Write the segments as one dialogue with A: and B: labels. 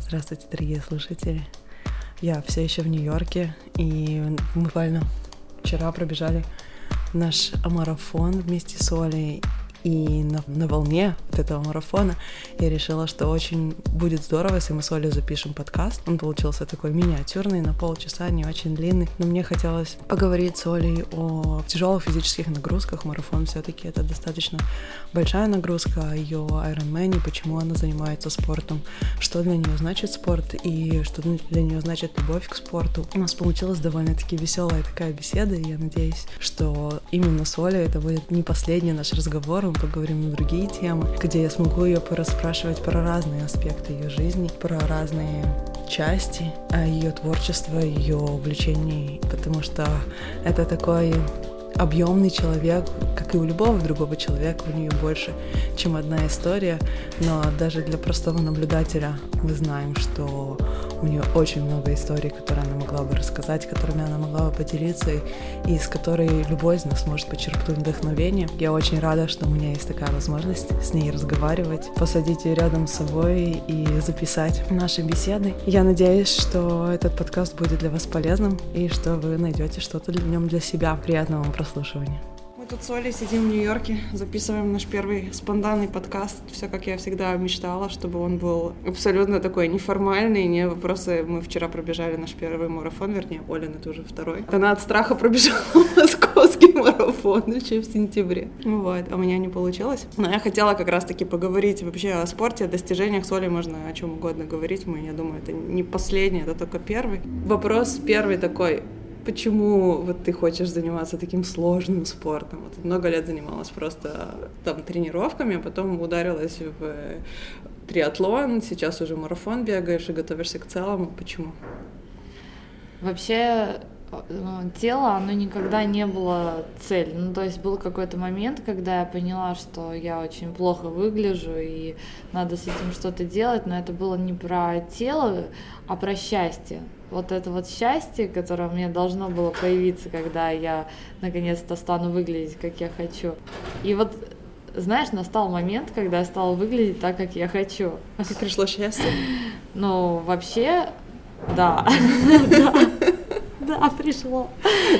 A: Здравствуйте, дорогие слушатели. Я все еще в Нью-Йорке, и буквально вчера пробежали наш марафон вместе с Олей, и на, на волне вот этого марафона я решила, что очень будет здорово, если мы с Олей запишем подкаст. Он получился такой миниатюрный, на полчаса, не очень длинный. Но мне хотелось поговорить с Олей о тяжелых физических нагрузках. Марафон все таки это достаточно большая нагрузка, ее Ironman, почему она занимается спортом, что для нее значит спорт и что для нее значит любовь к спорту. У нас получилась довольно-таки веселая такая беседа, и я надеюсь, что именно с Олей это будет не последний наш разговор, поговорим на другие темы, где я смогу ее порасспрашивать про разные аспекты ее жизни, про разные части ее творчества, ее увлечений, потому что это такой объемный человек, как и у любого другого человека, у нее больше, чем одна история, но даже для простого наблюдателя мы знаем, что у нее очень много историй, которые она могла бы рассказать, которыми она могла бы поделиться, и из которой любой из нас может почерпнуть вдохновение. Я очень рада, что у меня есть такая возможность с ней разговаривать, посадить ее рядом с собой и записать наши беседы. Я надеюсь, что этот подкаст будет для вас полезным и что вы найдете что-то в нем для себя. Приятного вам прослушивания тут с Олей сидим в Нью-Йорке, записываем наш первый спонтанный подкаст. Все, как я всегда мечтала, чтобы он был абсолютно такой неформальный, не вопросы. Мы вчера пробежали наш первый марафон, вернее, Оля, это уже второй. Она от страха пробежала московский марафон еще в сентябре. Вот, а у меня не получилось. Но я хотела как раз-таки поговорить вообще о спорте, о достижениях. С Олей можно о чем угодно говорить. Мы, я думаю, это не последний, это только первый. Вопрос первый такой почему вот ты хочешь заниматься таким сложным спортом? Вот много лет занималась просто там тренировками, а потом ударилась в триатлон, сейчас уже марафон бегаешь и готовишься к целому. Почему?
B: Вообще э, тело, оно никогда не было цель. Ну, то есть был какой-то момент, когда я поняла, что я очень плохо выгляжу и надо с этим что-то делать, но это было не про тело, а про счастье вот это вот счастье, которое мне должно было появиться, когда я наконец-то стану выглядеть, как я хочу. И вот знаешь, настал момент, когда я стала выглядеть так, как я хочу.
A: А как пришло счастье?
B: Ну, вообще, да. Да, пришло.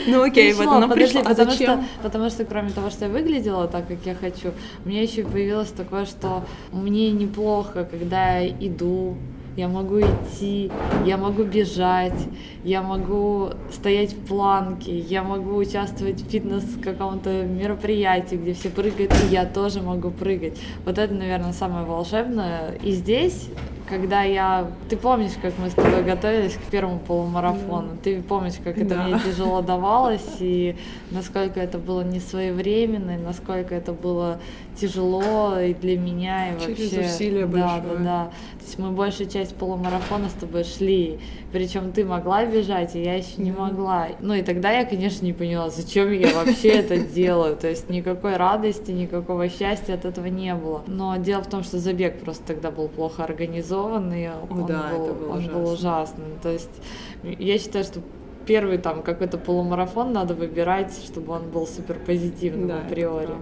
A: Ну окей, вот оно пришло. А
B: зачем? Потому что кроме того, что я выглядела так, как я хочу, у меня еще появилось такое, что мне неплохо, когда я иду, я могу идти, я могу бежать, я могу стоять в планке, я могу участвовать в фитнес каком-то мероприятии, где все прыгают, и я тоже могу прыгать. Вот это, наверное, самое волшебное. И здесь когда я... Ты помнишь, как мы с тобой готовились к первому полумарафону? Ты помнишь, как это да. мне тяжело давалось, и насколько это было несвоевременно, и насколько это было тяжело и для меня, и
A: Через
B: вообще...
A: усилия
B: да, большое. Да, да, То есть мы большую часть полумарафона с тобой шли, причем ты могла бежать, и я еще не могла. Ну и тогда я, конечно, не поняла, зачем я вообще это делаю. То есть никакой радости, никакого счастья от этого не было. Но дело в том, что забег просто тогда был плохо организованный, он,
A: да,
B: был,
A: был,
B: он
A: ужасно.
B: был ужасным. То есть я считаю, что первый там какой-то полумарафон надо выбирать, чтобы он был супер позитивным да, априори.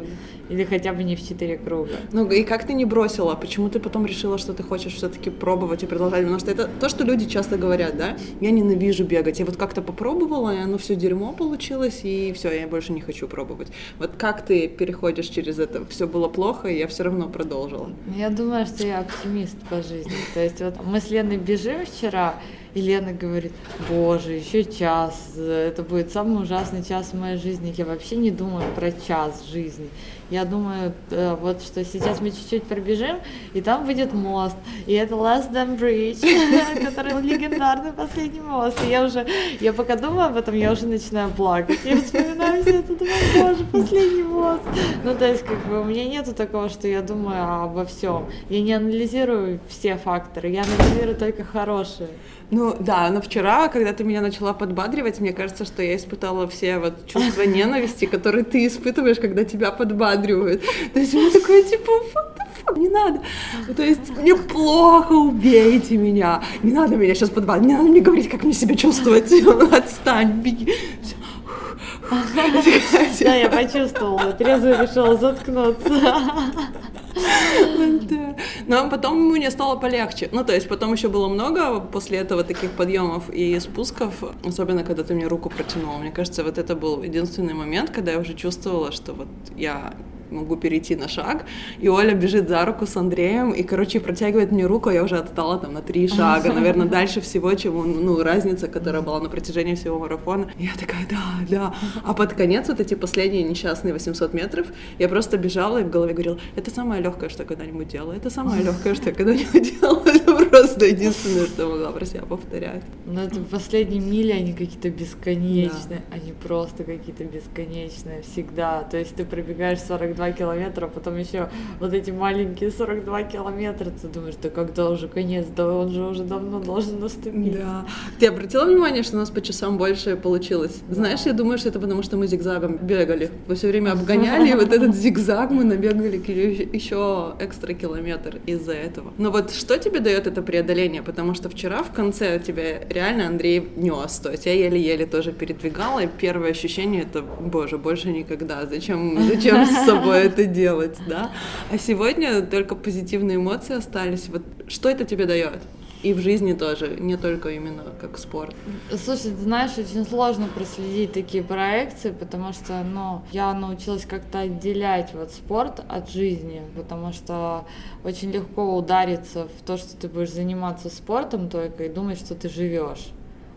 B: Или хотя бы не в четыре круга.
A: Ну и как ты не бросила? Почему ты потом решила, что ты хочешь все-таки пробовать и продолжать? Потому что это то, что люди часто говорят, да? Я ненавижу бегать. Я вот как-то попробовала, и оно все дерьмо получилось, и все, я больше не хочу пробовать. Вот как ты переходишь через это? Все было плохо, и я все равно продолжила.
B: Я думаю, что я оптимист по жизни. То есть вот мы с Леной бежим вчера, и Лена говорит, боже, еще час, это будет самый ужасный час в моей жизни. Я вообще не думаю про час жизни. Я думаю, э, вот что сейчас мы чуть-чуть пробежим, и там выйдет мост, и это Last Dam Bridge, который легендарный последний мост. И я уже, я пока думаю об этом, я уже начинаю плакать. Я вспоминаю все это, думаю, боже, последний мост. Ну, то есть, как бы, у меня нету такого, что я думаю обо всем. Я не анализирую все факторы, я анализирую только хорошие.
A: Ну да, но вчера, когда ты меня начала подбадривать, мне кажется, что я испытала все вот чувства ненависти, которые ты испытываешь, когда тебя подбадривают. То есть мне такое типа, не надо. То есть мне плохо, убейте меня. Не надо меня сейчас подбадривать, не надо мне говорить, как мне себя чувствовать. Отстань, беги.
B: Да, я почувствовала, трезво решила заткнуться.
A: Но потом мне стало полегче. Ну, то есть потом еще было много после этого таких подъемов и спусков, особенно когда ты мне руку протянула. Мне кажется, вот это был единственный момент, когда я уже чувствовала, что вот я могу перейти на шаг, и Оля бежит за руку с Андреем, и, короче, протягивает мне руку, а я уже отстала там на три шага, наверное, дальше всего, чем, ну, разница, которая была на протяжении всего марафона. Я такая, да, да. А под конец вот эти последние несчастные 800 метров я просто бежала и в голове говорила, это самое легкое, что когда-нибудь делала, это самое легкое, что я когда-нибудь делала, просто единственное, что могла про себя повторять.
B: Но это последние мили, они какие-то бесконечные, да. они просто какие-то бесконечные всегда. То есть ты пробегаешь 40 42 километра, потом еще вот эти маленькие 42 километра, ты думаешь, да когда уже конец, да он же уже давно должен наступить.
A: Да. Ты обратила внимание, что у нас по часам больше получилось? Да. Знаешь, я думаю, что это потому, что мы зигзагом бегали. Мы все время обгоняли, и вот этот зигзаг мы набегали еще экстра километр из-за этого. Но вот что тебе дает это преодоление? Потому что вчера в конце тебя реально Андрей нес, то есть я еле-еле тоже передвигала, и первое ощущение это, боже, больше никогда. Зачем, зачем с собой это делать, да. А сегодня только позитивные эмоции остались. Вот что это тебе дает? И в жизни тоже, не только именно как спорт.
B: Слушай, знаешь, очень сложно проследить такие проекции, потому что, ну, я научилась как-то отделять вот спорт от жизни, потому что очень легко удариться в то, что ты будешь заниматься спортом только и думать, что ты живешь.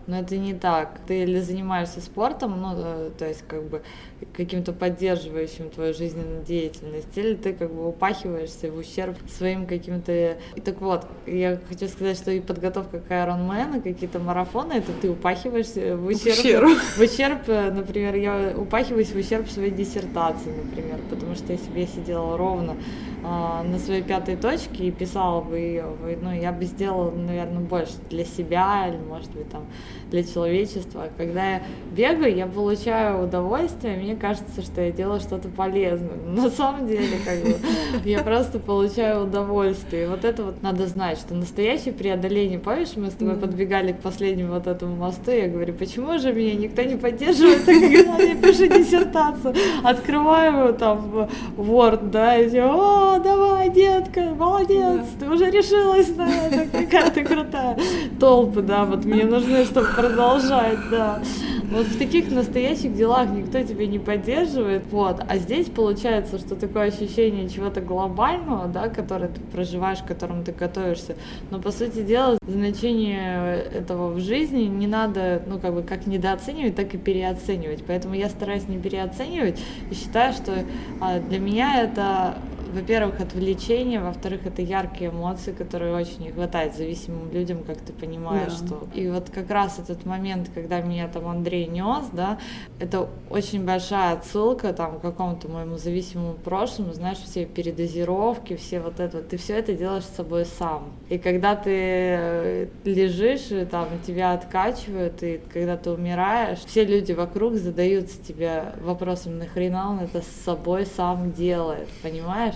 B: Но это не так. Ты или занимаешься спортом, ну, э, то есть как бы каким-то поддерживающим твою жизненную деятельность, или ты как бы упахиваешься в ущерб своим каким-то... И так вот, я хочу сказать, что и подготовка к Ironman, и какие-то марафоны, это ты упахиваешься в ущерб... Ущерб, в ущерб например, я упахиваюсь в ущерб своей диссертации, например, потому что если бы я сидела ровно а, на своей пятой точке и писала бы ее, ну, я бы сделала, наверное, больше для себя или, может быть, там, для человечества. Когда я бегаю, я получаю удовольствие, мне кажется, что я делаю что-то полезное. Но на самом деле, как бы, я просто получаю удовольствие. И вот это вот надо знать, что настоящее преодоление, помнишь, мы с тобой подбегали к последнему вот этому мосту, я говорю, почему же меня никто не поддерживает, когда я пишу диссертацию, открываю там Word, да, и все, о, давай, детка, молодец, ты уже решилась на это, какая ты крутая. Толпы, да, вот мне нужны, чтобы продолжать, да. Вот в таких настоящих делах никто тебя не поддерживает, вот. А здесь получается, что такое ощущение чего-то глобального, да, которое ты проживаешь, к которому ты готовишься. Но по сути дела значение этого в жизни не надо, ну как бы как недооценивать, так и переоценивать. Поэтому я стараюсь не переоценивать и считаю, что а, для меня это во-первых, отвлечение, во-вторых, это яркие эмоции, которые очень не хватает зависимым людям, как ты понимаешь, да. что... И вот как раз этот момент, когда меня там Андрей нес, да, это очень большая отсылка там к какому-то моему зависимому прошлому, знаешь, все передозировки, все вот это, ты все это делаешь с собой сам. И когда ты э, лежишь, и там тебя откачивают, и когда ты умираешь, все люди вокруг задаются тебе вопросом, нахрена он это с собой сам делает, понимаешь?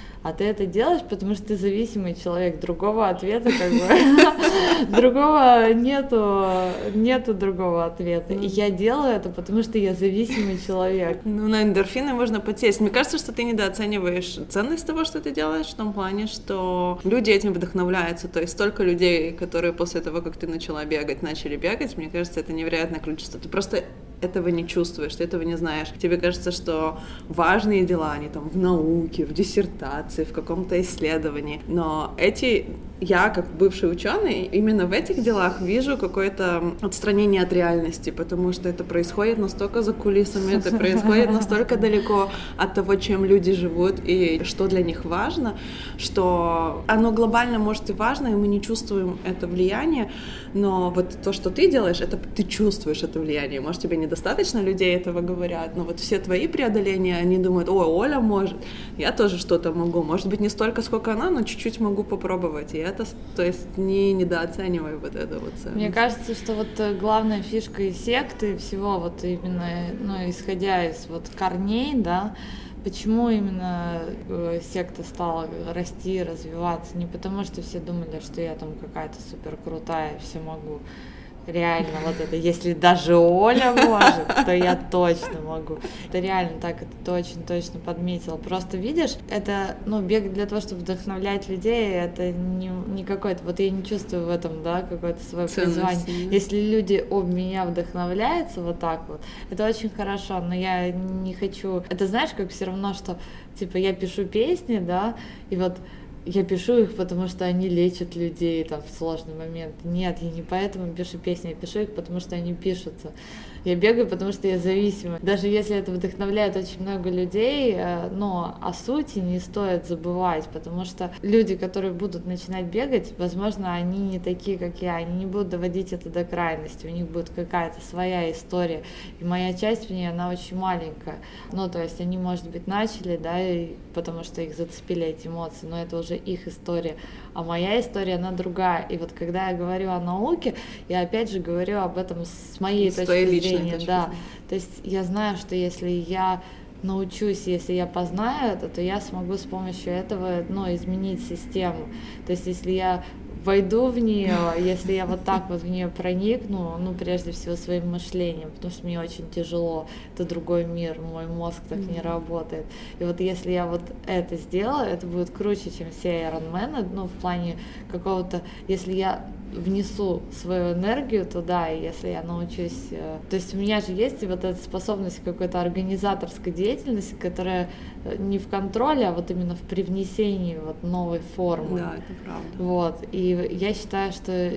B: а ты это делаешь, потому что ты зависимый человек, другого ответа как бы, другого нету, нету другого ответа. И я делаю это, потому что я зависимый человек.
A: Ну, на эндорфины можно потесть. Мне кажется, что ты недооцениваешь ценность того, что ты делаешь, в том плане, что люди этим вдохновляются. То есть столько людей, которые после того, как ты начала бегать, начали бегать, мне кажется, это невероятное количество. Ты просто этого не чувствуешь, ты этого не знаешь. Тебе кажется, что важные дела, они там в науке, в диссертации, в каком-то исследовании. Но эти я, как бывший ученый, именно в этих делах вижу какое-то отстранение от реальности, потому что это происходит настолько за кулисами, это происходит настолько далеко от того, чем люди живут и что для них важно, что оно глобально может и важно, и мы не чувствуем это влияние, но вот то, что ты делаешь, это ты чувствуешь это влияние. Может, тебе недостаточно людей этого говорят, но вот все твои преодоления, они думают, о, Оля может, я тоже что-то могу, может быть, не столько, сколько она, но чуть-чуть могу попробовать. И это, то есть, не недооценивай вот это вот.
B: Ценность. Мне кажется, что вот э, главная фишка и секты всего, вот именно, ну, исходя из вот корней, да, Почему именно э, секта стала расти, развиваться? Не потому, что все думали, что я там какая-то супер крутая, все могу. Реально вот это, если даже Оля может, то я точно могу. Это реально так, это ты очень точно подметила. Просто видишь, это, ну, бег для того, чтобы вдохновлять людей, это не, не какой-то, вот я не чувствую в этом, да, какое-то свое призвание. Если люди об меня вдохновляются вот так вот, это очень хорошо, но я не хочу, это знаешь, как все равно, что, типа, я пишу песни, да, и вот я пишу их, потому что они лечат людей там в сложный момент. Нет, я не поэтому пишу песни, я пишу их, потому что они пишутся. Я бегаю, потому что я зависима. Даже если это вдохновляет очень много людей, э, но о сути не стоит забывать, потому что люди, которые будут начинать бегать, возможно, они не такие, как я, они не будут доводить это до крайности, у них будет какая-то своя история. И моя часть в ней, она очень маленькая. Ну, то есть они, может быть, начали, да, и потому что их зацепили эти эмоции, но это уже их история. А моя история, она другая. И вот когда я говорю о науке, я опять же говорю об этом с моей с точки зрения зрения, да. То есть я знаю, что если я научусь, если я познаю это, то я смогу с помощью этого ну, изменить систему. То есть если я войду в нее, если я вот так вот в нее проникну, ну, прежде всего своим мышлением, потому что мне очень тяжело, это другой мир, мой мозг так mm-hmm. не работает. И вот если я вот это сделаю, это будет круче, чем все Ironman, ну, в плане какого-то, если я внесу свою энергию туда, и если я научусь... Э, то есть у меня же есть вот эта способность какой-то организаторской деятельности, которая э, не в контроле, а вот именно в привнесении вот новой формы.
A: Да, это правда.
B: Вот. И я считаю, что,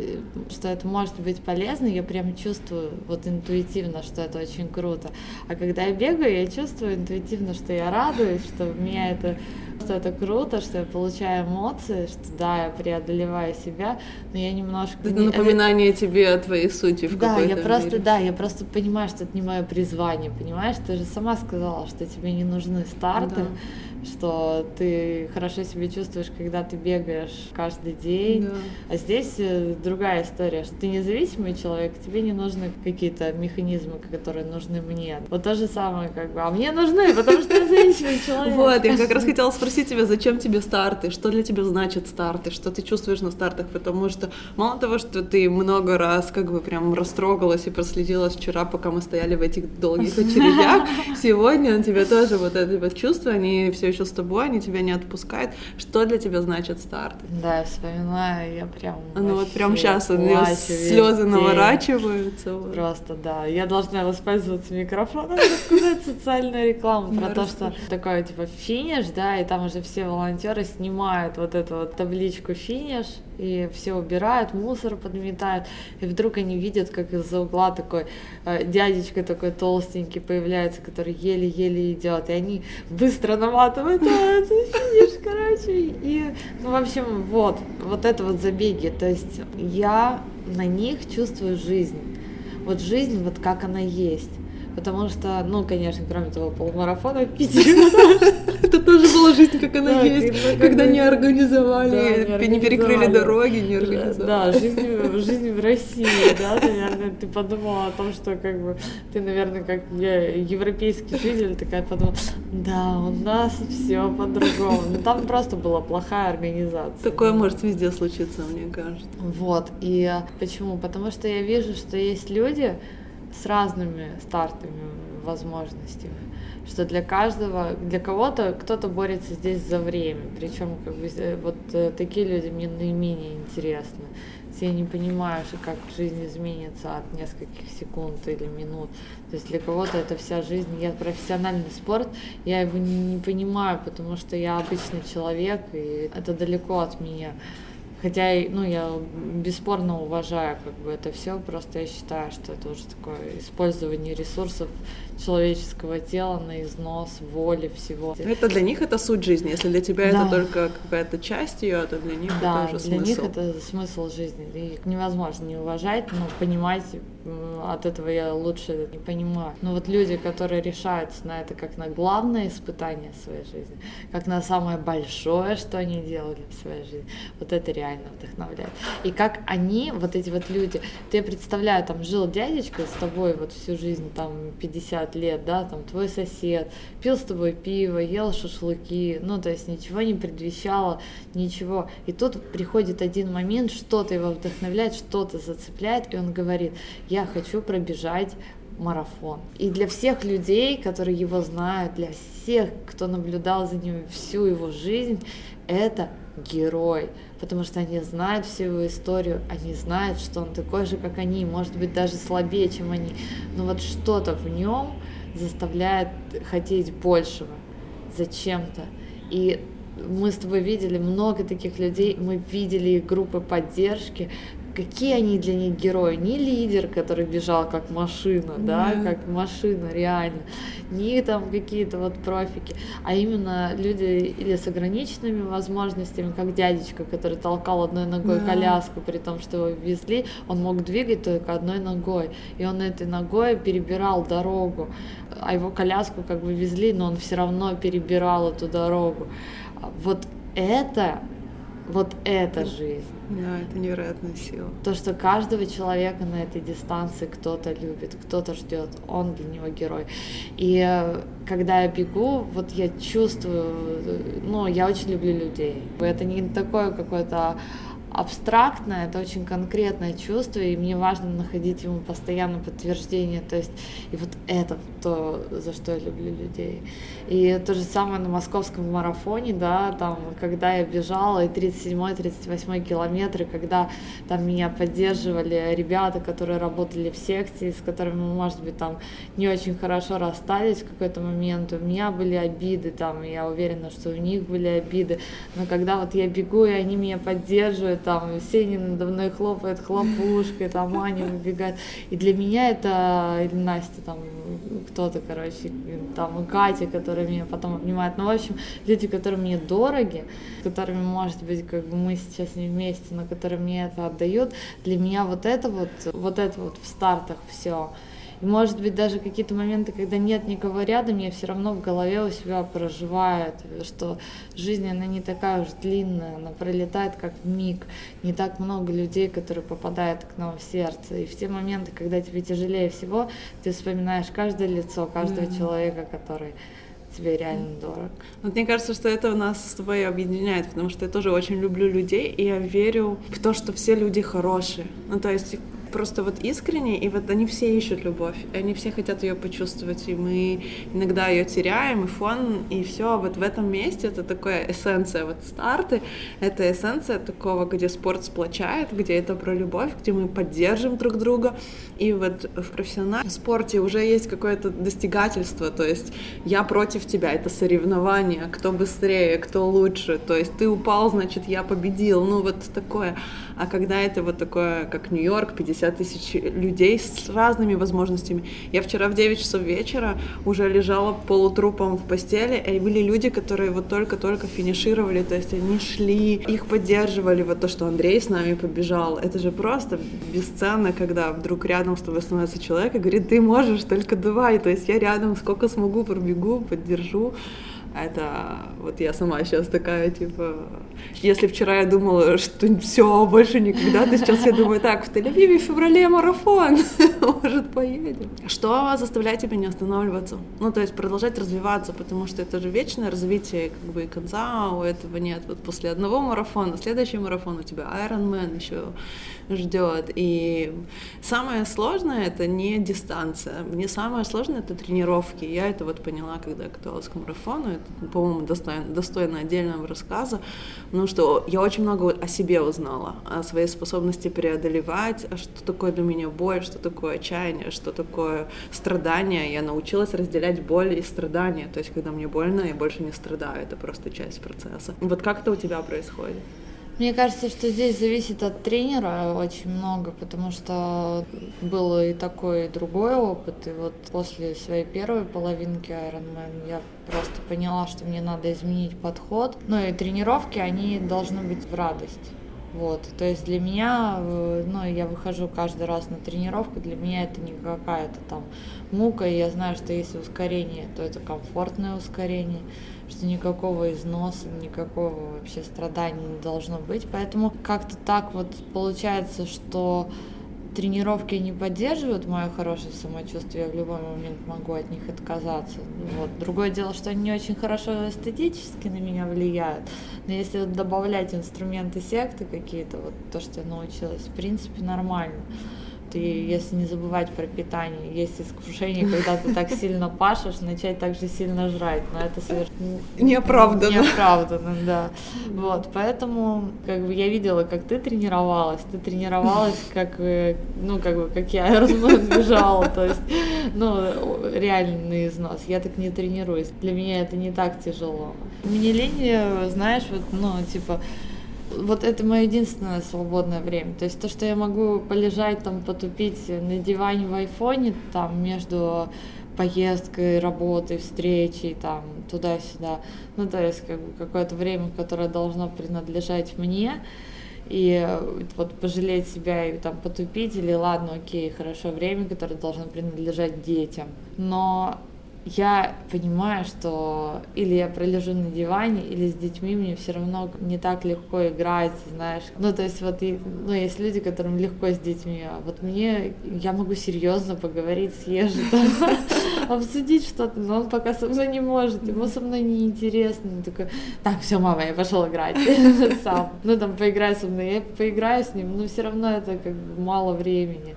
B: что это может быть полезно, я прям чувствую вот интуитивно, что это очень круто. А когда я бегаю, я чувствую интуитивно, что я радуюсь, что меня это что это круто, что я получаю эмоции, что да, я преодолеваю себя, но я немножко...
A: Это напоминание это... тебе о твоей сути в
B: Да, я просто,
A: мере.
B: да, я просто понимаю, что это не мое призвание, понимаешь? Ты же сама сказала, что тебе не нужны старты, да что ты хорошо себя чувствуешь, когда ты бегаешь каждый день. Да. А здесь э, другая история, что ты независимый человек, тебе не нужны какие-то механизмы, которые нужны мне. Вот то же самое, как бы, а мне нужны, потому что я зависимый человек.
A: Вот, я как раз хотела спросить тебя, зачем тебе старты, что для тебя значит старты, что ты чувствуешь на стартах, потому что мало того, что ты много раз как бы прям растрогалась и проследилась вчера, пока мы стояли в этих долгих очередях, сегодня у тебя тоже вот это вот чувство, они все еще с тобой, они тебя не отпускают. Что для тебя значит старт?
B: Да, я вспоминаю, я прям
A: Ну вот прям сейчас у нее слезы наворачиваются.
B: Вот. Просто, да. Я должна воспользоваться микрофоном и рассказать социальную рекламу про то, что такое, типа, финиш, да, и там уже все волонтеры снимают вот эту вот табличку финиш, и все убирают, мусор подметают, и вдруг они видят, как из-за угла такой э, дядечка такой толстенький появляется, который еле-еле идет, и они быстро наматывают, а, это финиш, короче, и, ну, в общем, вот, вот это вот забеги, то есть я на них чувствую жизнь, вот жизнь, вот как она есть, Потому что, ну, конечно, кроме того, полумарафона в Питере.
A: Это тоже была жизнь, как она есть, когда не организовали, не перекрыли дороги, не организовали.
B: Да, жизнь в России, да, наверное, ты подумала о том, что как бы ты, наверное, как европейский житель, такая подумала, да, у нас все по-другому. Но там просто была плохая организация.
A: Такое может везде случиться, мне кажется.
B: Вот, и почему? Потому что я вижу, что есть люди, с разными стартовыми возможностями, что для каждого, для кого-то кто-то борется здесь за время, причем как бы э, вот э, такие люди мне наименее интересны. Я не понимаю, как жизнь изменится от нескольких секунд или минут. То есть для кого-то это вся жизнь. Я профессиональный спорт, я его не, не понимаю, потому что я обычный человек, и это далеко от меня. Хотя, ну, я бесспорно уважаю как бы это все, просто я считаю, что это уже такое использование ресурсов человеческого тела на износ, воли, всего.
A: Это для них это суть жизни. Если для тебя да. это только какая-то часть ее, то для них
B: да,
A: это уже
B: для
A: смысл.
B: них это смысл жизни. И невозможно не уважать, но понимать от этого я лучше не понимаю. Но вот люди, которые решаются на это как на главное испытание своей жизни, как на самое большое, что они делали в своей жизни, вот это реально вдохновляет. И как они, вот эти вот люди, ты представляю, там жил дядечка с тобой вот всю жизнь, там 50 50 лет, да, там твой сосед, пил с тобой пиво, ел шашлыки, ну, то есть ничего не предвещало, ничего. И тут приходит один момент, что-то его вдохновляет, что-то зацепляет, и он говорит, я хочу пробежать марафон. И для всех людей, которые его знают, для всех, кто наблюдал за ним всю его жизнь, это герой, потому что они знают всю его историю, они знают, что он такой же, как они, может быть, даже слабее, чем они, но вот что-то в нем заставляет хотеть большего зачем-то. И мы с тобой видели много таких людей, мы видели группы поддержки, какие они для них герои. Не лидер, который бежал как машина, да, yeah. как машина реально, не там какие-то вот профики, а именно люди или с ограниченными возможностями, как дядечка, который толкал одной ногой yeah. коляску, при том, что его везли, он мог двигать только одной ногой, и он этой ногой перебирал дорогу, а его коляску как бы везли, но он все равно перебирал эту дорогу. Вот это вот эта жизнь.
A: Да, это невероятная сила.
B: То, что каждого человека на этой дистанции кто-то любит, кто-то ждет, он для него герой. И э, когда я бегу, вот я чувствую, ну, я очень люблю людей. Это не такое какое-то абстрактное, это очень конкретное чувство, и мне важно находить ему постоянно подтверждение. То есть, и вот это то, за что я люблю людей. И то же самое на московском марафоне, да, там, когда я бежала, и 37-38 километры, когда там меня поддерживали ребята, которые работали в секции, с которыми может быть, там не очень хорошо расстались в какой-то момент, у меня были обиды, там, я уверена, что у них были обиды, но когда вот я бегу, и они меня поддерживают, там Сеня надо мной хлопает хлопушкой, там Аня выбегает. И для меня это, или Настя, там кто-то, короче, там Катя, которая меня потом обнимает. Ну, в общем, люди, которые мне дороги, которыми, может быть, как бы мы сейчас не вместе, но которые мне это отдают, для меня вот это вот, вот это вот в стартах все может быть даже какие-то моменты, когда нет никого рядом, я все равно в голове у себя проживаю, что жизнь, она не такая уж длинная, она пролетает как миг, не так много людей, которые попадают к нам в сердце. И в те моменты, когда тебе тяжелее всего, ты вспоминаешь каждое лицо, каждого mm-hmm. человека, который тебе реально дорог.
A: Вот мне кажется, что это у нас с тобой объединяет, потому что я тоже очень люблю людей, и я верю в то, что все люди хорошие. Ну, то есть просто вот искренне, и вот они все ищут любовь, они все хотят ее почувствовать, и мы иногда ее теряем, и фон, и все, вот в этом месте это такая эссенция, вот старты, это эссенция такого, где спорт сплочает, где это про любовь, где мы поддержим друг друга, и вот в профессиональном спорте уже есть какое-то достигательство, то есть я против тебя, это соревнование, кто быстрее, кто лучше, то есть ты упал, значит, я победил, ну вот такое, а когда это вот такое, как Нью-Йорк, 50 50 тысяч людей с разными возможностями. Я вчера в 9 часов вечера уже лежала полутрупом в постели, и были люди, которые вот только-только финишировали, то есть они шли, их поддерживали, вот то, что Андрей с нами побежал, это же просто бесценно, когда вдруг рядом с тобой становится человек и говорит, ты можешь, только давай, то есть я рядом сколько смогу пробегу, поддержу. Это вот я сама сейчас такая, типа, если вчера я думала, что все, больше никогда, то сейчас я думаю, так, в Тель-Авиве в феврале марафон, может, поедем. Что заставляет тебя не останавливаться? Ну, то есть продолжать развиваться, потому что это же вечное развитие, как бы и конца у этого нет. Вот после одного марафона, следующий марафон у тебя Ironman еще ждет. И самое сложное это не дистанция. Мне самое сложное это тренировки. Я это вот поняла, когда готовилась к марафону. По-моему, достойно, достойно отдельного рассказа. Ну что я очень много о себе узнала, о своей способности преодолевать, а что такое для меня боль, что такое отчаяние, что такое страдание. Я научилась разделять боль и страдания. То есть, когда мне больно, я больше не страдаю. Это просто часть процесса. Вот как это у тебя происходит?
B: Мне кажется, что здесь зависит от тренера очень много, потому что был и такой и другой опыт. И вот после своей первой половинки Ironman я просто поняла, что мне надо изменить подход. Ну и тренировки, они должны быть в радость. Вот, то есть для меня, э, ну, я выхожу каждый раз на тренировку, для меня это не какая-то там мука, я знаю, что если ускорение, то это комфортное ускорение что никакого износа, никакого вообще страдания не должно быть. Поэтому как-то так вот получается, что тренировки не поддерживают мое хорошее самочувствие, я в любой момент могу от них отказаться. Вот. Другое дело, что они не очень хорошо эстетически на меня влияют, но если добавлять инструменты секты какие-то, вот то, что я научилась, в принципе, нормально ты, если не забывать про питание, есть искушение, когда ты так сильно пашешь, начать так же сильно жрать, но это совершенно
A: неоправданно.
B: Неоправданно, да. Вот, поэтому, как бы, я видела, как ты тренировалась, ты тренировалась, как, э, ну, как бы, как я бежала, то есть, ну, реальный износ. Я так не тренируюсь, для меня это не так тяжело. Мне лень, э, знаешь, вот, ну, типа, вот это мое единственное свободное время. То есть то, что я могу полежать там, потупить на диване в айфоне, там между поездкой, работой, встречей, там, туда-сюда. Ну, то есть, как бы, какое-то время, которое должно принадлежать мне, и вот пожалеть себя и там потупить, или ладно, окей, хорошо, время, которое должно принадлежать детям. Но я понимаю, что или я пролежу на диване, или с детьми мне все равно не так легко играть, знаешь. Ну, то есть вот, и, ну, есть люди, которым легко с детьми, а вот мне, я могу серьезно поговорить с Ежи, обсудить что-то, но он пока со мной не может, ему со мной неинтересно. Он такой, так, все, мама, я пошел играть сам. Ну, там, поиграй со мной, я поиграю с ним, но все равно это как мало времени,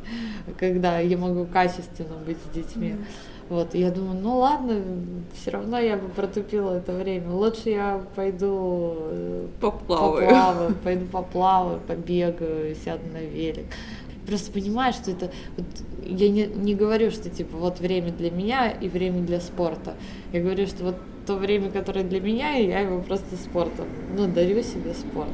B: когда я могу качественно быть с детьми. Вот, я думаю, ну ладно, все равно я бы протупила это время. Лучше я пойду
A: э, поплаваю,
B: поплаваю пойду поплаваю, побегаю, сяду на велик. Просто понимаю, что это... Вот, я не, не говорю, что типа вот время для меня и время для спорта. Я говорю, что вот то время, которое для меня, я его просто спортом. Ну, дарю себе спорт.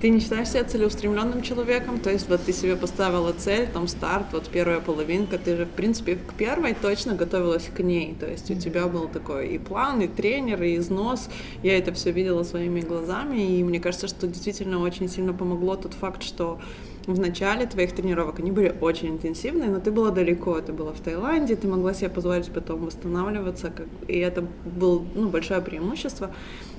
A: Ты не считаешь себя целеустремленным человеком? То есть вот ты себе поставила цель, там старт, вот первая половинка, ты же, в принципе, к первой точно готовилась к ней. То есть у тебя был такой и план, и тренер, и износ. Я это все видела своими глазами, и мне кажется, что действительно очень сильно помогло тот факт, что в начале твоих тренировок они были очень интенсивные, но ты была далеко, ты была в Таиланде, ты могла себе позволить потом восстанавливаться, как... и это было ну, большое преимущество.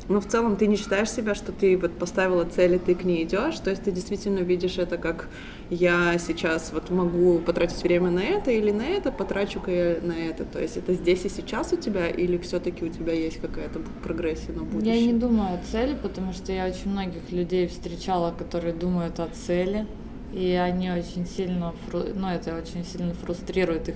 A: Но в целом ты не считаешь себя, что ты вот поставила цель, и ты к ней идешь, то есть ты действительно видишь это как я сейчас вот могу потратить время на это или на это, потрачу-ка я на это. То есть это здесь и сейчас у тебя или все-таки у тебя есть какая-то прогрессия на будущее?
B: Я не думаю о цели, потому что я очень многих людей встречала, которые думают о цели, и они очень сильно, ну это очень сильно фрустрирует их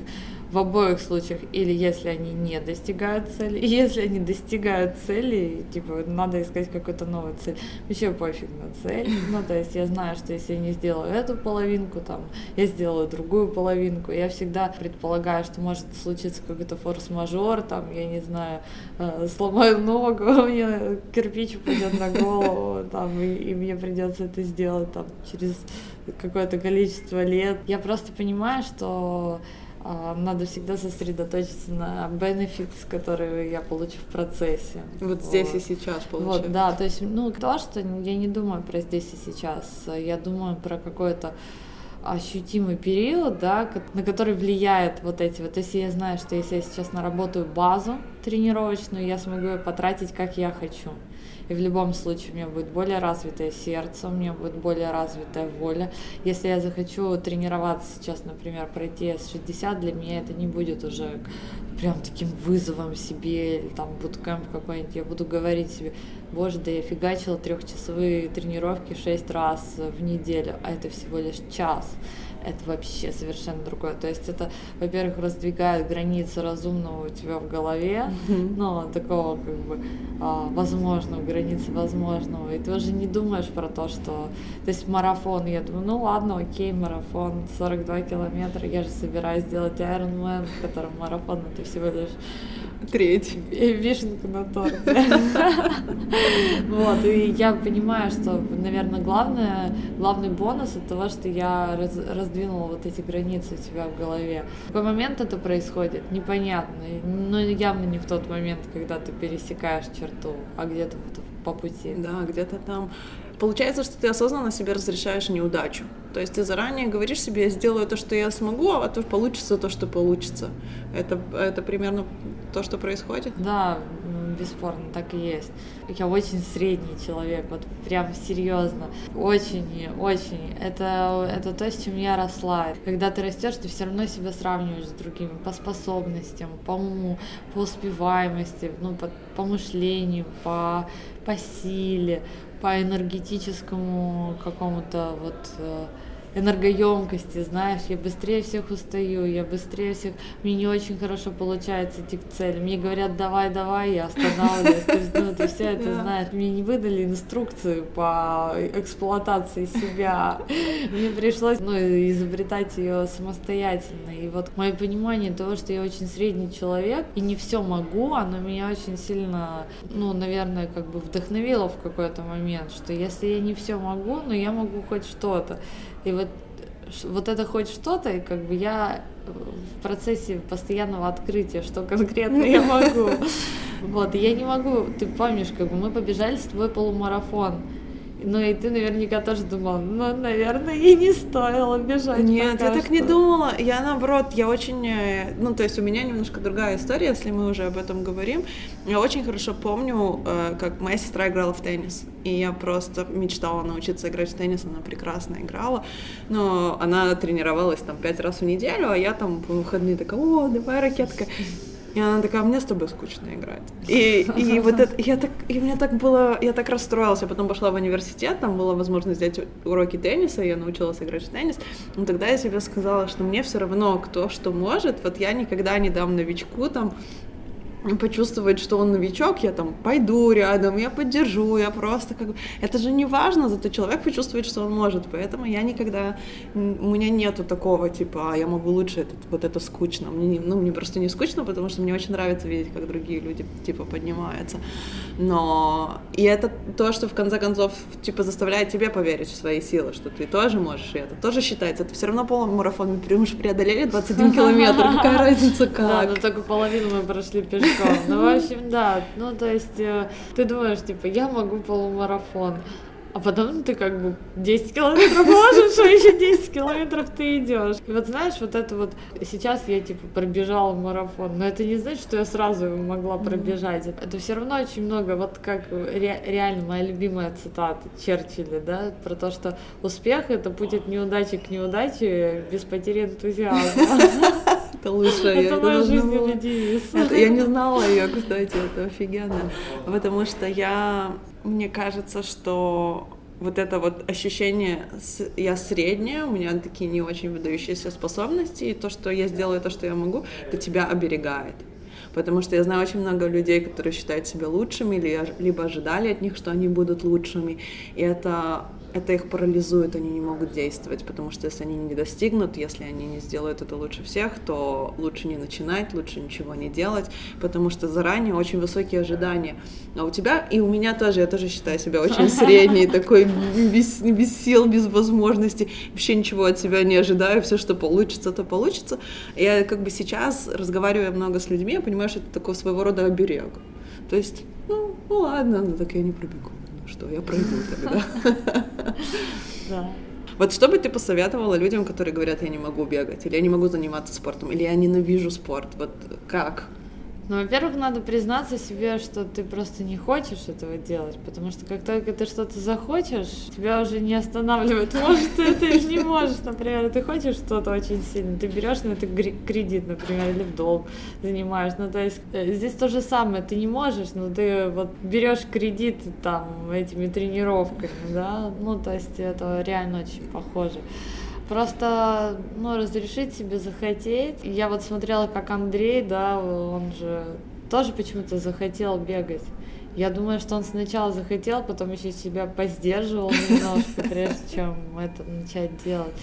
B: в обоих случаях, или если они не достигают цели, и если они достигают цели, типа, надо искать какую-то новую цель. Вообще пофиг на цель. Ну, то есть я знаю, что если я не сделаю эту половинку, там, я сделаю другую половинку. Я всегда предполагаю, что может случиться какой-то форс-мажор, там, я не знаю, э, сломаю ногу, мне кирпич упадет на голову, там, и, и мне придется это сделать там через какое-то количество лет. Я просто понимаю, что надо всегда сосредоточиться на benefits, которые я получу в процессе.
A: Вот, вот. здесь и сейчас получается.
B: Вот, да, то есть, ну, то, что я не думаю про здесь и сейчас, я думаю про какое-то ощутимый период, да, на который влияет вот эти вот. Если я знаю, что если я сейчас наработаю базу тренировочную, я смогу ее потратить как я хочу. И в любом случае у меня будет более развитое сердце, у меня будет более развитая воля. Если я захочу тренироваться сейчас, например, пройти S60, для меня это не будет уже прям таким вызовом себе, или там буткэмп какой-нибудь, я буду говорить себе, боже, да я фигачила трехчасовые тренировки шесть раз в неделю, а это всего лишь час это вообще совершенно другое. То есть это, во-первых, раздвигает границы разумного у тебя в голове, mm-hmm. ну, такого как бы а, возможного, границы возможного. И ты уже не думаешь про то, что... То есть марафон, я думаю, ну ладно, окей, марафон, 42 километра, я же собираюсь сделать Ironman, в котором марафон это всего лишь
A: Треть.
B: Вишенка на торте. Вот, и я понимаю, что, наверное, главное, главный бонус от того, что я раз, раздвинула вот эти границы у тебя в голове. В какой момент это происходит, непонятно. Но явно не в тот момент, когда ты пересекаешь черту, а где-то вот по пути.
A: Да, где-то там. Получается, что ты осознанно себе разрешаешь неудачу. То есть ты заранее говоришь себе, я сделаю то, что я смогу, а то получится то, что получится. Это, это примерно то, что происходит?
B: Да, бесспорно так и есть. Я очень средний человек, вот прям серьезно. Очень, очень. Это, это то, с чем я росла. Когда ты растешь, ты все равно себя сравниваешь с другими по способностям, по уму, по успеваемости, ну, по, по мышлению, по, по силе, по энергетическому какому-то вот э, энергоемкости, знаешь, я быстрее всех устаю, я быстрее всех, мне не очень хорошо получается идти к цели, мне говорят давай, давай, я останавливаюсь, то есть, ну, ты все это знаешь, мне не выдали инструкцию по эксплуатации себя, мне пришлось, ну, изобретать ее самостоятельно, и вот мое понимание того, что я очень средний человек, и не все могу, оно меня очень сильно, ну, наверное, как бы вдохновило в какой-то момент, что если я не все могу, но я могу хоть что-то, и вот, вот это хоть что-то, и как бы я в процессе постоянного открытия, что конкретно я могу. Вот, я не могу, ты помнишь, как бы мы побежали с тобой полумарафон. Ну и ты наверняка тоже думала, ну, наверное, и не стоило бежать.
A: Нет, я так не думала. Я наоборот, я очень, э, ну то есть у меня немножко другая история, если мы уже об этом говорим. Я очень хорошо помню, э, как моя сестра играла в теннис, и я просто мечтала научиться играть в теннис, она прекрасно играла, но она тренировалась там пять раз в неделю, а я там по выходные такая, о, давай ракетка. И она такая, «А мне с тобой скучно играть. И, и вот это, я так, и мне так было, я так расстроилась. Я потом пошла в университет, там была возможность взять уроки тенниса, я научилась играть в теннис. Но тогда я себе сказала, что мне все равно, кто что может. Вот я никогда не дам новичку там почувствовать, что он новичок, я там пойду рядом, я поддержу, я просто как бы... Это же не важно, зато человек почувствует, что он может, поэтому я никогда... У меня нету такого, типа, а, я могу лучше, это, вот это скучно. Мне, ну, мне просто не скучно, потому что мне очень нравится видеть, как другие люди, типа, поднимаются. Но... И это то, что, в конце концов, типа, заставляет тебе поверить в свои силы, что ты тоже можешь, и это тоже считается. Это все равно полумарафон, мы уже преодолели 21 километр, какая разница как.
B: Да, но только половину мы прошли пешком пешком. Ну, в общем, да. Ну, то есть, э, ты думаешь, типа, я могу полумарафон. А потом ты как бы 10 километров ложишь, а еще 10 километров ты идешь. И вот знаешь, вот это вот, сейчас я типа пробежала марафон, но это не значит, что я сразу его могла пробежать. Это, это все равно очень много, вот как ре, реально моя любимая цитата Черчилля, да, про то, что успех это путь от неудачи к неудаче без потери энтузиазма.
A: Это лучшее.
B: Это моя жизненный
A: Я не знала ее, кстати, это офигенно. Потому что я, мне кажется, что вот это вот ощущение, я средняя, у меня такие не очень выдающиеся способности, и то, что я сделаю то, что я могу, это тебя оберегает. Потому что я знаю очень много людей, которые считают себя лучшими, либо ожидали от них, что они будут лучшими. И это это их парализует, они не могут действовать, потому что если они не достигнут, если они не сделают это лучше всех, то лучше не начинать, лучше ничего не делать, потому что заранее очень высокие ожидания. А у тебя и у меня тоже, я тоже считаю себя очень средней, такой без, без сил, без возможностей, вообще ничего от себя не ожидаю, все, что получится, то получится. Я как бы сейчас, разговаривая много с людьми, я понимаю, что это такой своего рода оберег. То есть, ну, ну ладно, ну так я не пробегу что я пройду тогда.
B: Да.
A: Вот что бы ты посоветовала людям, которые говорят, я не могу бегать, или я не могу заниматься спортом, или я ненавижу спорт? Вот как?
B: Ну, во-первых, надо признаться себе, что ты просто не хочешь этого делать, потому что как только ты что-то захочешь, тебя уже не останавливает. Может, ты, ты же не можешь, например, ты хочешь что-то очень сильно, ты берешь на это кредит, например, или в долг занимаешь. Ну, то есть э, здесь то же самое, ты не можешь, но ты вот берешь кредит там этими тренировками, да, ну, то есть это реально очень похоже. Просто, ну, разрешить себе захотеть. Я вот смотрела, как Андрей, да, он же тоже почему-то захотел бегать. Я думаю, что он сначала захотел, потом еще себя поздерживал немножко, прежде чем это начать делать.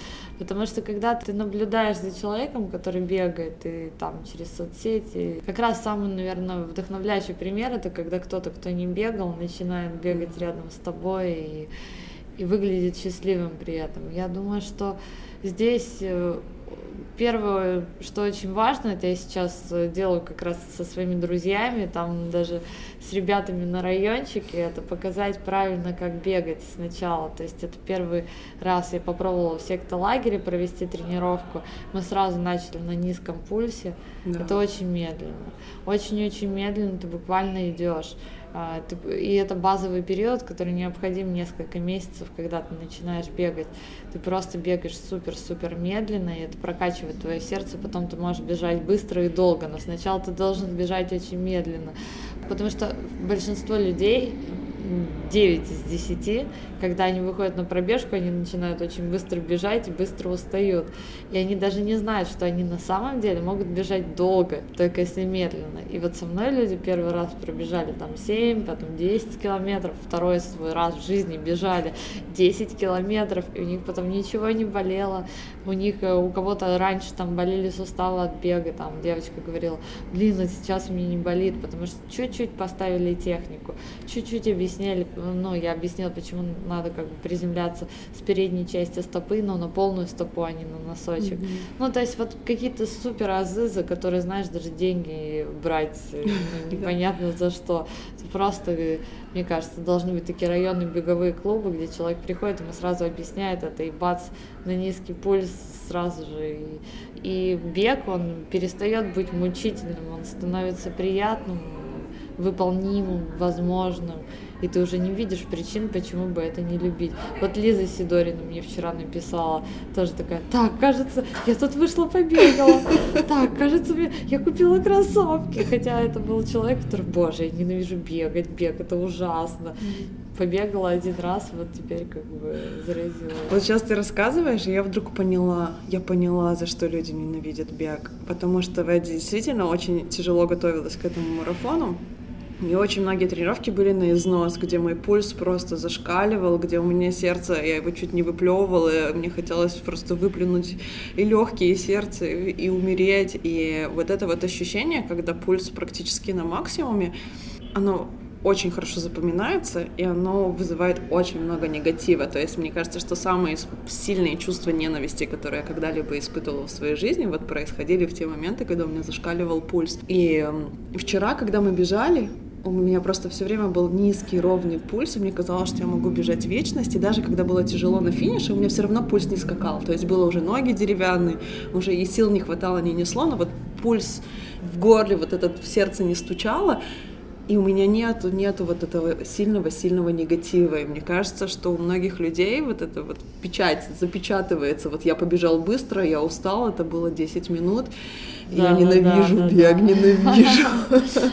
B: Потому что когда ты наблюдаешь за человеком, который бегает, и там через соцсети, как раз самый, наверное, вдохновляющий пример это когда кто-то, кто не бегал, начинает бегать рядом с тобой и и выглядит счастливым при этом. Я думаю, что здесь э, первое, что очень важно, это я сейчас делаю как раз со своими друзьями, там даже с ребятами на райончике, это показать правильно, как бегать сначала. То есть это первый раз я попробовала в сектолагере провести тренировку. Мы сразу начали на низком пульсе. Да. Это очень медленно. Очень-очень медленно ты буквально идешь. А, и это базовый период, который необходим несколько месяцев, когда ты начинаешь бегать. Ты просто бегаешь супер-супер медленно, и это прокачивает твое сердце, потом ты можешь бежать быстро и долго, но сначала ты должен бежать очень медленно. Потому что большинство людей 9 из 10, когда они выходят на пробежку, они начинают очень быстро бежать и быстро устают. И они даже не знают, что они на самом деле могут бежать долго, только если медленно. И вот со мной люди первый раз пробежали там 7, потом 10 километров, второй свой раз в жизни бежали 10 километров, и у них потом ничего не болело. У них, э, у кого-то раньше там болели суставы от бега, там девочка говорила, блин, вот сейчас у меня не болит, потому что чуть-чуть поставили технику, чуть-чуть объяснили объясняли, ну, я объяснила, почему надо как бы приземляться с передней части стопы, но на полную стопу, а не на носочек. Mm-hmm. Ну, то есть вот какие-то супер азы, за которые, знаешь, даже деньги брать э, ну, непонятно за что. Это просто, э, мне кажется, должны быть такие районные беговые клубы, где человек приходит, ему сразу объясняет это, и бац, на низкий пульс сразу же. И, и бег, он перестает быть мучительным, он становится приятным, выполнимым, возможным и ты уже не видишь причин, почему бы это не любить. Вот Лиза Сидорина мне вчера написала, тоже такая, так, кажется, я тут вышла побегала, так, кажется, я купила кроссовки, хотя это был человек, который, боже, я ненавижу бегать, бег, это ужасно. Побегала один раз, вот теперь как бы заразила.
A: Вот сейчас ты рассказываешь, и я вдруг поняла, я поняла, за что люди ненавидят бег. Потому что я действительно очень тяжело готовилась к этому марафону. И очень многие тренировки были на износ, где мой пульс просто зашкаливал, где у меня сердце, я его чуть не выплевывала, и мне хотелось просто выплюнуть и легкие, и сердце, и умереть. И вот это вот ощущение, когда пульс практически на максимуме, оно очень хорошо запоминается, и оно вызывает очень много негатива. То есть мне кажется, что самые сильные чувства ненависти, которые я когда-либо испытывала в своей жизни, вот происходили в те моменты, когда у меня зашкаливал пульс. И вчера, когда мы бежали, у меня просто все время был низкий, ровный пульс, и мне казалось, что я могу бежать вечность, и даже когда было тяжело на финише, у меня все равно пульс не скакал, то есть было уже ноги деревянные, уже и сил не хватало, не несло, но вот пульс в горле, вот этот в сердце не стучало, и у меня нету, нету вот этого сильного-сильного негатива. И мне кажется, что у многих людей вот эта вот печать запечатывается. Вот я побежал быстро, я устал, это было 10 минут. Да, я ненавижу да, да, бег, да. ненавижу.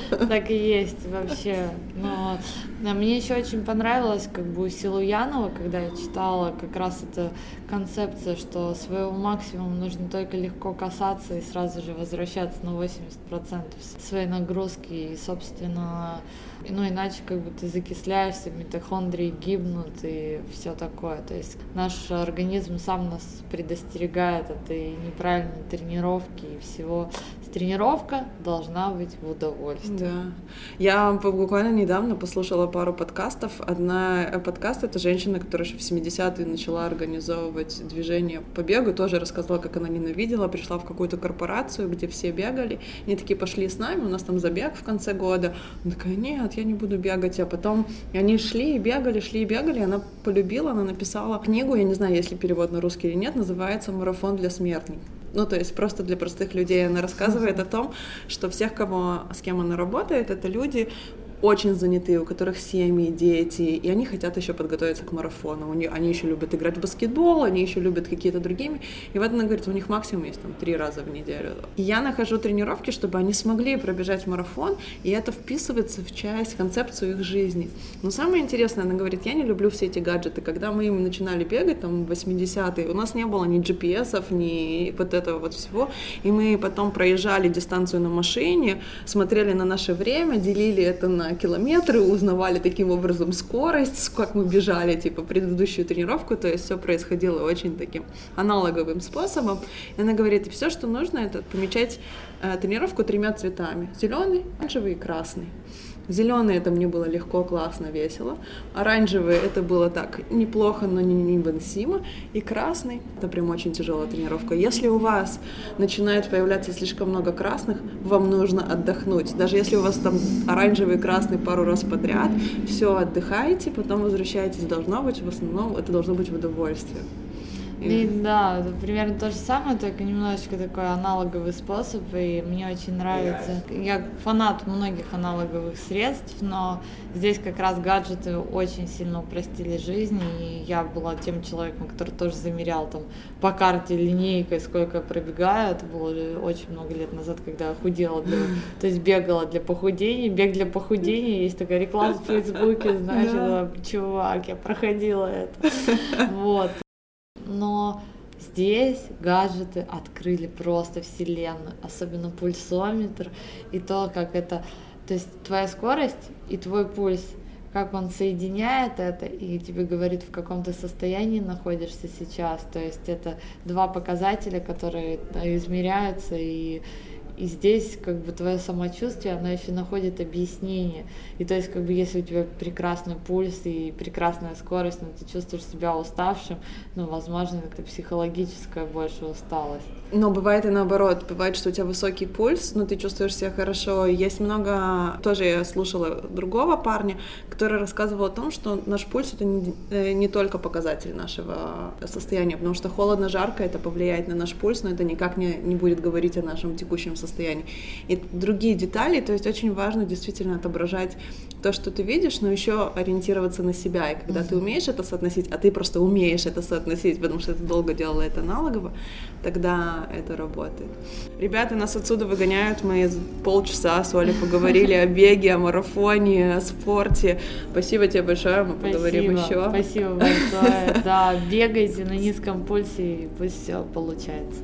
B: Так и есть вообще. Но мне еще очень понравилось, как бы у Силуянова, когда я читала как раз эта концепция, что своего максимума нужно только легко касаться и сразу же возвращаться на 80% своей нагрузки. И, собственно, ну иначе как бы ты закисляешься, митохондрии гибнут и все такое. То есть наш организм сам нас предостерегает от этой неправильной тренировки и всего. Тренировка должна быть в удовольствие.
A: Да. Я буквально недавно послушала пару подкастов. Одна э, подкаст — это женщина, которая еще в 70-е начала организовывать движение по бегу, тоже рассказала, как она ненавидела, пришла в какую-то корпорацию, где все бегали. Они такие пошли с нами, у нас там забег в конце года. Она такая, нет, я не буду бегать. А потом они шли и бегали, шли и бегали. Она полюбила, она написала книгу, я не знаю, есть ли перевод на русский или нет, называется «Марафон для смертных». Ну, то есть просто для простых людей она рассказывает о том, что всех, кого, с кем она работает, это люди очень занятые, у которых семьи, дети, и они хотят еще подготовиться к марафону. Они еще любят играть в баскетбол, они еще любят какие-то другими. И вот она говорит, у них максимум есть там три раза в неделю. И я нахожу тренировки, чтобы они смогли пробежать марафон, и это вписывается в часть, концепцию их жизни. Но самое интересное, она говорит, я не люблю все эти гаджеты. Когда мы им начинали бегать, там, в 80-е, у нас не было ни GPS, ни вот этого вот всего, и мы потом проезжали дистанцию на машине, смотрели на наше время, делили это на километры, узнавали таким образом скорость, как мы бежали, типа, предыдущую тренировку, то есть все происходило очень таким аналоговым способом. И она говорит, все, что нужно, это помечать э, тренировку тремя цветами. Зеленый, оранжевый и красный. Зеленый это мне было легко, классно, весело. Оранжевый это было так неплохо, но не невыносимо. И красный это прям очень тяжелая тренировка. Если у вас начинает появляться слишком много красных, вам нужно отдохнуть. Даже если у вас там оранжевый и красный пару раз подряд, все отдыхаете, потом возвращаетесь. Должно быть в основном это должно быть в удовольствие.
B: И, да, примерно то же самое, только немножечко такой аналоговый способ, и мне очень нравится. Я фанат многих аналоговых средств, но здесь как раз гаджеты очень сильно упростили жизнь, и я была тем человеком, который тоже замерял там по карте линейкой, сколько я пробегаю. Это было очень много лет назад, когда я худела, для, то есть бегала для похудения. Бег для похудения, есть такая реклама в Фейсбуке, да. чувак, я проходила это. Вот но здесь гаджеты открыли просто вселенную, особенно пульсометр и то, как это, то есть твоя скорость и твой пульс, как он соединяет это и тебе говорит, в каком ты состоянии находишься сейчас. То есть это два показателя, которые измеряются и и здесь как бы твое самочувствие, оно еще находит объяснение. И то есть как бы если у тебя прекрасный пульс и прекрасная скорость, но ты чувствуешь себя уставшим, ну, возможно, это психологическая больше усталость.
A: Но бывает и наоборот. Бывает, что у тебя высокий пульс, но ты чувствуешь себя хорошо. Есть много... Тоже я слушала другого парня, который рассказывал о том, что наш пульс — это не, э, не только показатель нашего состояния, потому что холодно-жарко — это повлияет на наш пульс, но это никак не, не будет говорить о нашем текущем состоянии. И другие детали, то есть очень важно действительно отображать то, что ты видишь, но еще ориентироваться на себя. И когда mm-hmm. ты умеешь это соотносить, а ты просто умеешь это соотносить, потому что ты долго делала это аналогово, тогда это работает. Ребята нас отсюда выгоняют, мы полчаса с Олей поговорили о беге, о марафоне, о спорте. Спасибо тебе большое, мы спасибо, поговорим еще.
B: Спасибо большое. Да, бегайте на низком пульсе, и пусть все получается.